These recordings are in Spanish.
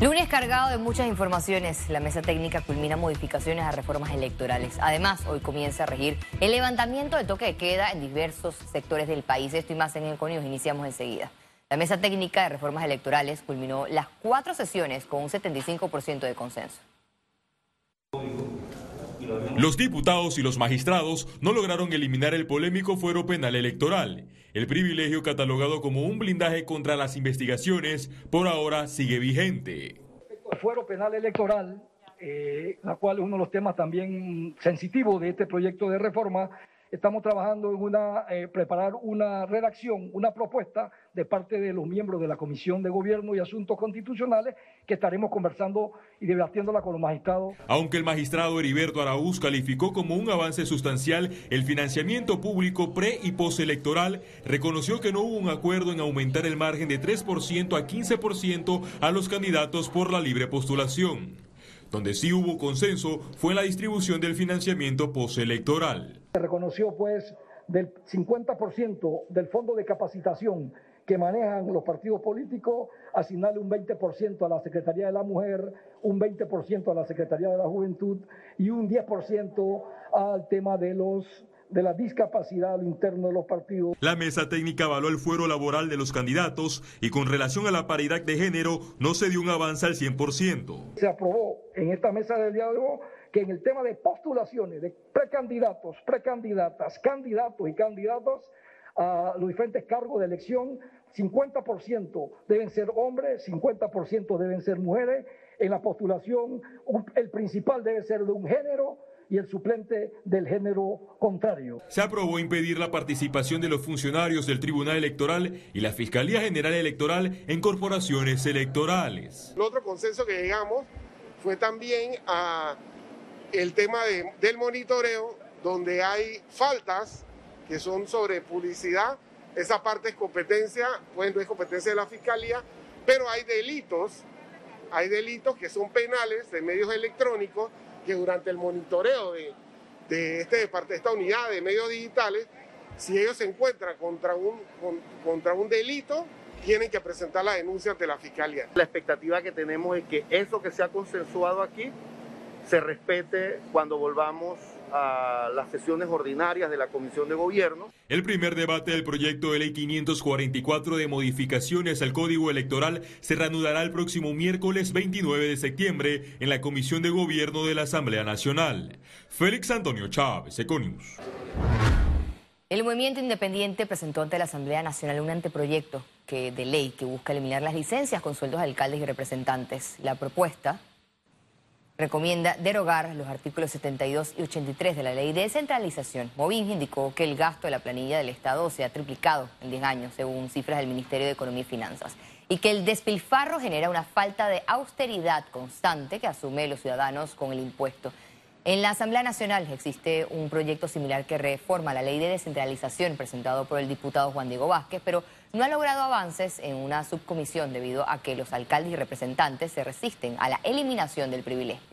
Lunes cargado de muchas informaciones. La mesa técnica culmina modificaciones a reformas electorales. Además, hoy comienza a regir el levantamiento de toque de queda en diversos sectores del país. Esto y más en el CONIOS iniciamos enseguida. La mesa técnica de reformas electorales culminó las cuatro sesiones con un 75% de consenso. Los diputados y los magistrados no lograron eliminar el polémico fuero penal electoral. El privilegio catalogado como un blindaje contra las investigaciones por ahora sigue vigente. El fuero penal electoral, eh, la cual es uno de los temas también sensitivos de este proyecto de reforma, estamos trabajando en una, eh, preparar una redacción, una propuesta de parte de los miembros de la Comisión de Gobierno y Asuntos Constitucionales que estaremos conversando y debatiéndola con los magistrados. Aunque el magistrado Heriberto Araúz calificó como un avance sustancial el financiamiento público pre y postelectoral, reconoció que no hubo un acuerdo en aumentar el margen de 3% a 15% a los candidatos por la libre postulación. Donde sí hubo consenso fue en la distribución del financiamiento postelectoral. Se reconoció pues del 50% del fondo de capacitación que manejan los partidos políticos, asignarle un 20% a la Secretaría de la Mujer, un 20% a la Secretaría de la Juventud y un 10% al tema de los de la discapacidad al interno de los partidos. La mesa técnica avaló el fuero laboral de los candidatos y con relación a la paridad de género no se dio un avance al 100%. Se aprobó en esta mesa del diálogo que en el tema de postulaciones de precandidatos, precandidatas, candidatos y candidatos a los diferentes cargos de elección, 50% deben ser hombres, 50% deben ser mujeres. En la postulación, el principal debe ser de un género y el suplente del género contrario. Se aprobó impedir la participación de los funcionarios del Tribunal Electoral y la Fiscalía General Electoral en corporaciones electorales. El otro consenso que llegamos fue también a el tema del monitoreo, donde hay faltas que son sobre publicidad. Esa parte es competencia, pues no es competencia de la Fiscalía, pero hay delitos, hay delitos que son penales de medios electrónicos que durante el monitoreo de, de, este, de esta unidad de medios digitales, si ellos se encuentran contra un, contra un delito, tienen que presentar la denuncia ante la fiscalía. La expectativa que tenemos es que eso que se ha consensuado aquí se respete cuando volvamos a las sesiones ordinarias de la Comisión de Gobierno. El primer debate del proyecto de ley 544 de modificaciones al Código Electoral se reanudará el próximo miércoles 29 de septiembre en la Comisión de Gobierno de la Asamblea Nacional. Félix Antonio Chávez, Econius. El movimiento independiente presentó ante la Asamblea Nacional un anteproyecto que, de ley que busca eliminar las licencias con sueldos de alcaldes y representantes. La propuesta recomienda derogar los artículos 72 y 83 de la ley de descentralización. Movin indicó que el gasto de la planilla del Estado se ha triplicado en 10 años, según cifras del Ministerio de Economía y Finanzas, y que el despilfarro genera una falta de austeridad constante que asume los ciudadanos con el impuesto. En la Asamblea Nacional existe un proyecto similar que reforma la ley de descentralización presentado por el diputado Juan Diego Vázquez, pero no ha logrado avances en una subcomisión debido a que los alcaldes y representantes se resisten a la eliminación del privilegio.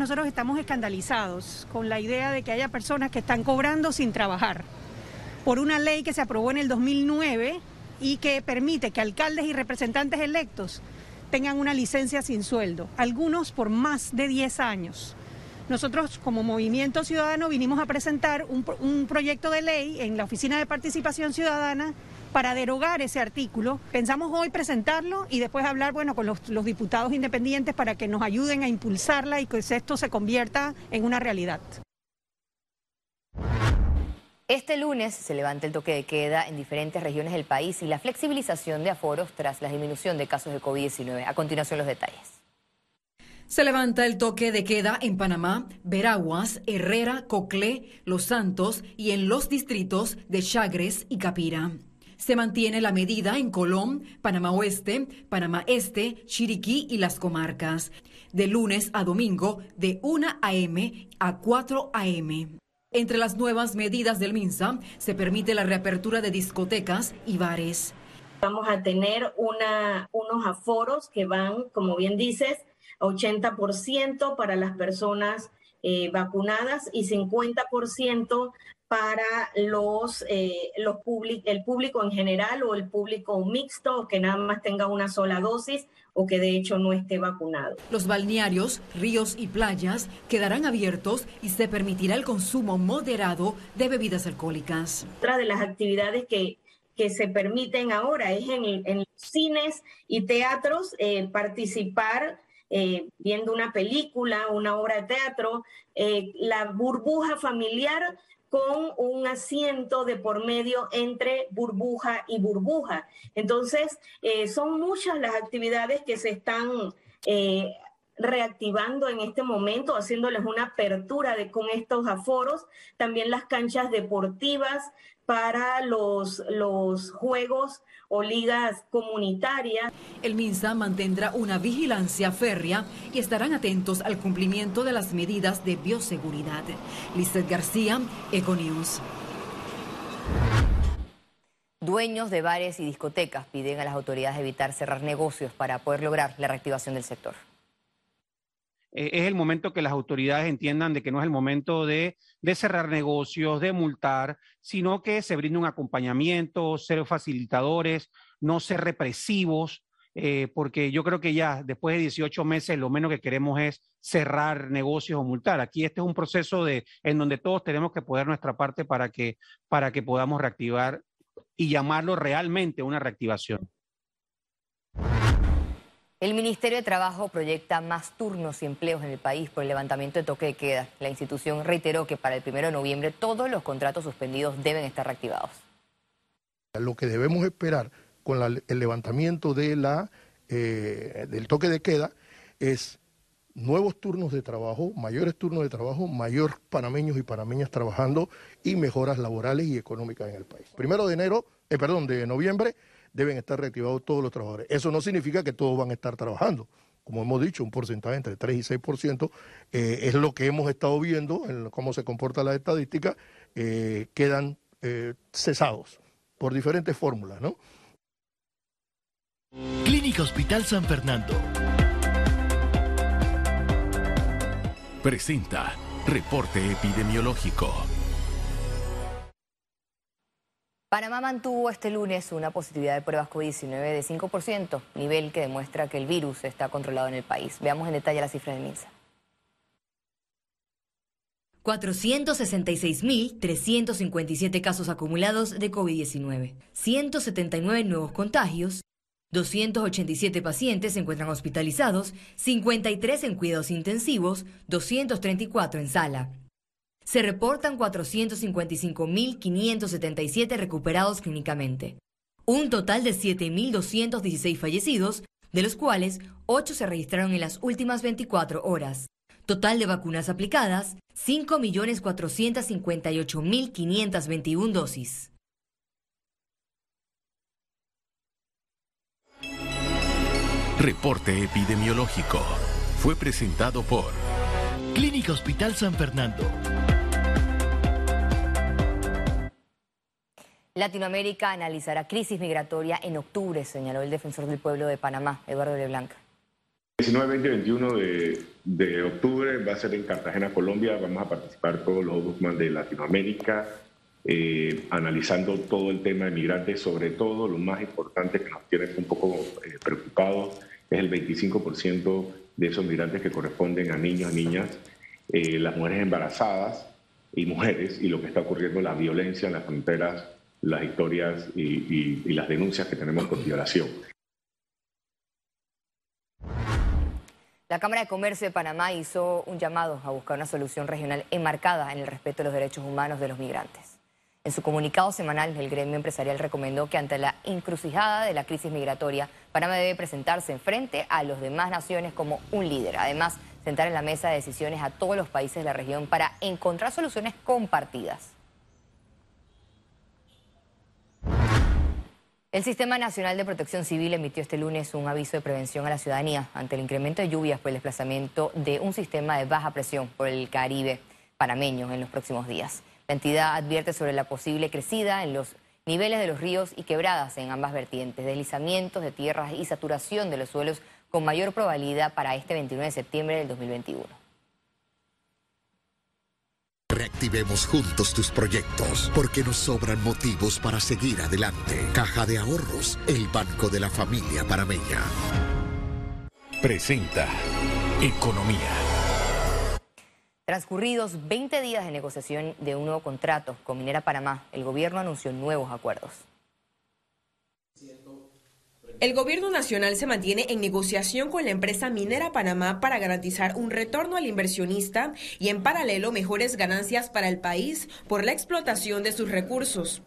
Nosotros estamos escandalizados con la idea de que haya personas que están cobrando sin trabajar por una ley que se aprobó en el 2009 y que permite que alcaldes y representantes electos tengan una licencia sin sueldo, algunos por más de 10 años. Nosotros como Movimiento Ciudadano vinimos a presentar un, un proyecto de ley en la Oficina de Participación Ciudadana para derogar ese artículo. Pensamos hoy presentarlo y después hablar bueno, con los, los diputados independientes para que nos ayuden a impulsarla y que esto se convierta en una realidad. Este lunes se levanta el toque de queda en diferentes regiones del país y la flexibilización de aforos tras la disminución de casos de COVID-19. A continuación los detalles. Se levanta el toque de queda en Panamá, Veraguas, Herrera, Coclé, Los Santos y en los distritos de Chagres y Capira. Se mantiene la medida en Colón, Panamá Oeste, Panamá Este, Chiriquí y las comarcas, de lunes a domingo de 1 a.m. a 4 a.m. Entre las nuevas medidas del MINSA se permite la reapertura de discotecas y bares. Vamos a tener una, unos aforos que van, como bien dices, 80% para las personas eh, vacunadas y 50% para los, eh, los el público en general o el público mixto, que nada más tenga una sola dosis o que de hecho no esté vacunado. Los balnearios, ríos y playas quedarán abiertos y se permitirá el consumo moderado de bebidas alcohólicas. Otra de las actividades que, que se permiten ahora es en, en cines y teatros eh, participar eh, viendo una película, una obra de teatro, la burbuja familiar con un asiento de por medio entre burbuja y burbuja. Entonces, eh, son muchas las actividades que se están eh, reactivando en este momento, haciéndoles una apertura de, con estos aforos, también las canchas deportivas para los, los juegos o ligas comunitarias. El MINSA mantendrá una vigilancia férrea y estarán atentos al cumplimiento de las medidas de bioseguridad. Lizeth García, Econews. Dueños de bares y discotecas piden a las autoridades evitar cerrar negocios para poder lograr la reactivación del sector. Eh, es el momento que las autoridades entiendan de que no es el momento de, cerrar negocios, de multar, sino que se brinde un acompañamiento, ser facilitadores, no ser represivos, eh, porque yo creo que ya después de 18 meses lo menos que queremos es cerrar negocios o multar. Aquí este es un proceso en donde todos tenemos que poner nuestra parte para que, para que podamos reactivar y llamarlo realmente una reactivación. El Ministerio de Trabajo proyecta más turnos y empleos en el país por el levantamiento de toque de queda. La institución reiteró que para el 1 de noviembre todos los contratos suspendidos deben estar reactivados. Lo que debemos esperar con el levantamiento de la, eh, del toque de queda es nuevos turnos de trabajo, mayores turnos de trabajo, mayor panameños y panameñas trabajando y mejoras laborales y económicas en el país. Primero de enero, eh, perdón, de noviembre deben estar reactivados todos los trabajadores. Eso no significa que todos van a estar trabajando. Como hemos dicho, un porcentaje entre 3 y 6% eh, es lo que hemos estado viendo en cómo se comporta la estadística, eh, quedan eh, cesados por diferentes fórmulas, ¿no? Clínica Hospital San Fernando. Presenta Reporte Epidemiológico. Panamá mantuvo este lunes una positividad de pruebas COVID-19 de 5%, nivel que demuestra que el virus está controlado en el país. Veamos en detalle la cifra del MINSA. 466.357 casos acumulados de COVID-19, 179 nuevos contagios, 287 pacientes se encuentran hospitalizados, 53 en cuidados intensivos, 234 en sala. Se reportan 455.577 recuperados clínicamente. Un total de 7.216 fallecidos, de los cuales 8 se registraron en las últimas 24 horas. Total de vacunas aplicadas, 5.458.521 dosis. Reporte epidemiológico. Fue presentado por Clínica Hospital San Fernando. Latinoamérica analizará crisis migratoria en octubre, señaló el defensor del pueblo de Panamá, Eduardo Leblanca. 19, 20 21 de, de, octubre va a ser en Cartagena, Colombia. Vamos a participar todos los ombudsman de Latinoamérica, eh, analizando todo el tema de migrantes, sobre todo lo más importante que nos tiene un poco eh, preocupados es el 25% de esos migrantes que corresponden a niños, niñas, eh, las mujeres embarazadas y mujeres, y lo que está ocurriendo, la violencia en las fronteras las historias y, las denuncias que tenemos por violación. La Cámara de Comercio de Panamá hizo un llamado a buscar una solución regional enmarcada en el respeto de los derechos humanos de los migrantes. En su comunicado semanal, el gremio empresarial recomendó que ante la encrucijada de la crisis migratoria, Panamá debe presentarse en frente a las demás naciones como un líder. Además, sentar en la mesa de decisiones a todos los países de la región para encontrar soluciones compartidas. El Sistema Nacional de Protección Civil emitió este lunes un aviso de prevención a la ciudadanía ante el incremento de lluvias por el desplazamiento de un sistema de baja presión por el Caribe panameño en los próximos días. La entidad advierte sobre la posible crecida en los niveles de los ríos y quebradas en ambas vertientes, deslizamientos de tierras y saturación de los suelos con mayor probabilidad para este 29 de septiembre del 2021. Reactivemos juntos tus proyectos, porque nos sobran motivos para seguir adelante. Caja de Ahorros, el banco de la familia parameña. Presenta Economía. Transcurridos 20 días de negociación de un nuevo contrato con Minera Panamá, el gobierno anunció nuevos acuerdos. El gobierno nacional se mantiene en negociación con la empresa Minera Panamá para garantizar un retorno al inversionista y en paralelo mejores ganancias para el país por la explotación de sus recursos.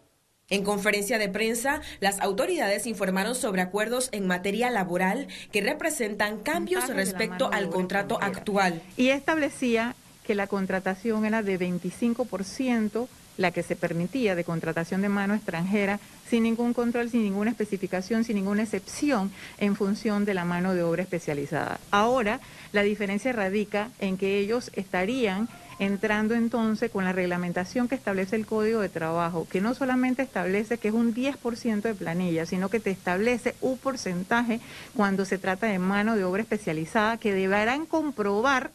En conferencia de prensa, las autoridades informaron sobre acuerdos en materia laboral que representan cambios respecto al contrato actual. Y establecía que la contratación era de 25% la que se permitía de contratación de mano extranjera sin ningún control, sin ninguna especificación, sin ninguna excepción en función de la mano de obra especializada. Ahora la diferencia radica en que ellos estarían entrando entonces con la reglamentación que establece el Código de Trabajo, que no solamente establece que es un 10% de planilla, sino que te establece un porcentaje cuando se trata de mano de obra especializada que deberán comprobar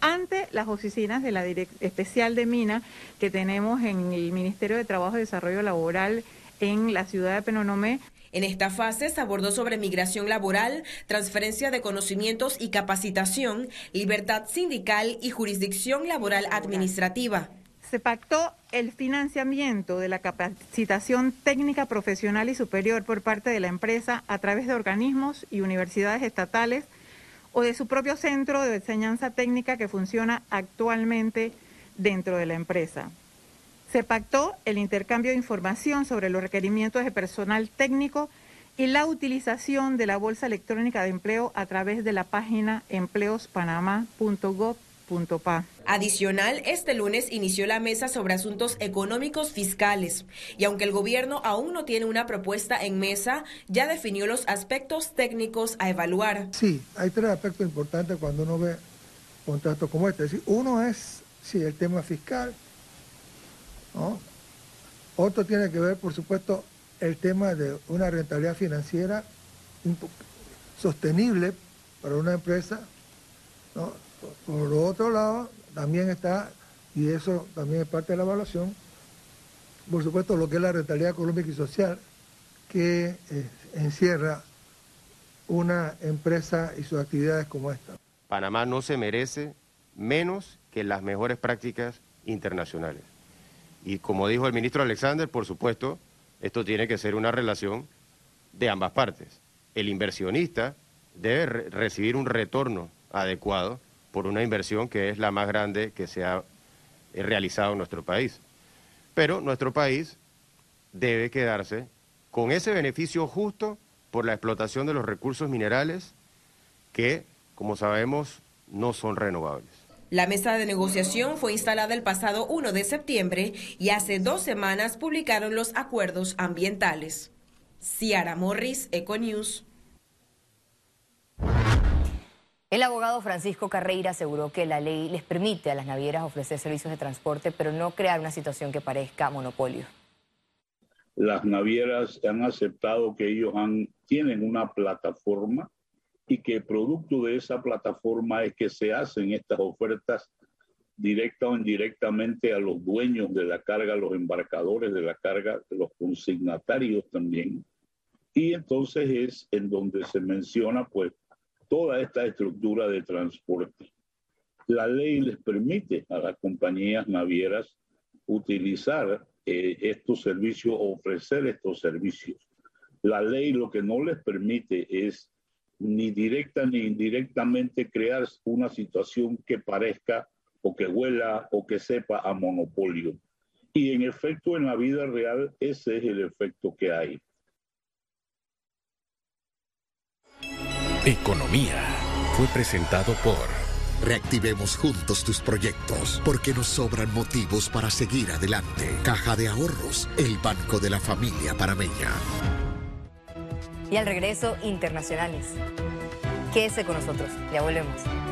ante las oficinas de la especial de Mina que tenemos en el Ministerio de Trabajo y Desarrollo Laboral en la ciudad de Penonomé. En esta fase se abordó sobre migración laboral, transferencia de conocimientos y capacitación, libertad sindical y jurisdicción laboral administrativa. Se pactó el financiamiento de la capacitación técnica profesional y superior por parte de la empresa a través de organismos y universidades estatales o de su propio centro de enseñanza técnica que funciona actualmente dentro de la empresa. Se pactó el intercambio de información sobre los requerimientos de personal técnico y la utilización de la Bolsa Electrónica de Empleo a través de la página empleospanamá.gov Adicional, este lunes inició la mesa sobre asuntos económicos fiscales y aunque el gobierno aún no tiene una propuesta en mesa, ya definió los aspectos técnicos a evaluar. Sí, hay tres aspectos importantes cuando uno ve contratos como este. uno es sí, el tema fiscal, otro tiene que ver, por supuesto, el tema de una rentabilidad financiera sostenible para una empresa. Por otro lado, también está, y eso también es parte de la evaluación, por supuesto, lo que es la rentabilidad económica y social, que eh, encierra una empresa y sus actividades como esta. Panamá no se merece menos que las mejores prácticas internacionales. Y como dijo el ministro Alexander, por supuesto, esto tiene que ser una relación de ambas partes. El inversionista debe recibir un retorno adecuado por una inversión que es la más grande que se ha eh, realizado en nuestro país. Pero nuestro país debe quedarse con ese beneficio justo por la explotación de los recursos minerales que, como sabemos, no son renovables. La mesa de negociación fue instalada el pasado 1 de septiembre y hace dos semanas publicaron los acuerdos ambientales. Ciara Morris, Econews. El abogado Francisco Carreira aseguró que la ley les permite a las navieras ofrecer servicios de transporte, pero no crear una situación que parezca monopolio. Las navieras han aceptado que ellos tienen una plataforma y que producto de esa plataforma es que se hacen estas ofertas directa o indirectamente a los dueños de la carga, los embarcadores de la carga, los consignatarios también. Y entonces es en donde se menciona pues toda esta estructura de transporte. La ley les permite a las compañías navieras utilizar eh, estos servicios, ofrecer estos servicios. La ley lo que no les permite es ni directa ni indirectamente crear una situación que parezca o que huela o que sepa a monopolio. Y en efecto, en la vida real, ese es el efecto que hay. Economía fue presentado por... Reactivemos juntos tus proyectos, porque nos sobran motivos para seguir adelante. Caja de Ahorros, el banco de la familia parameña. Y al regreso, internacionales. Quédese con nosotros, ya volvemos.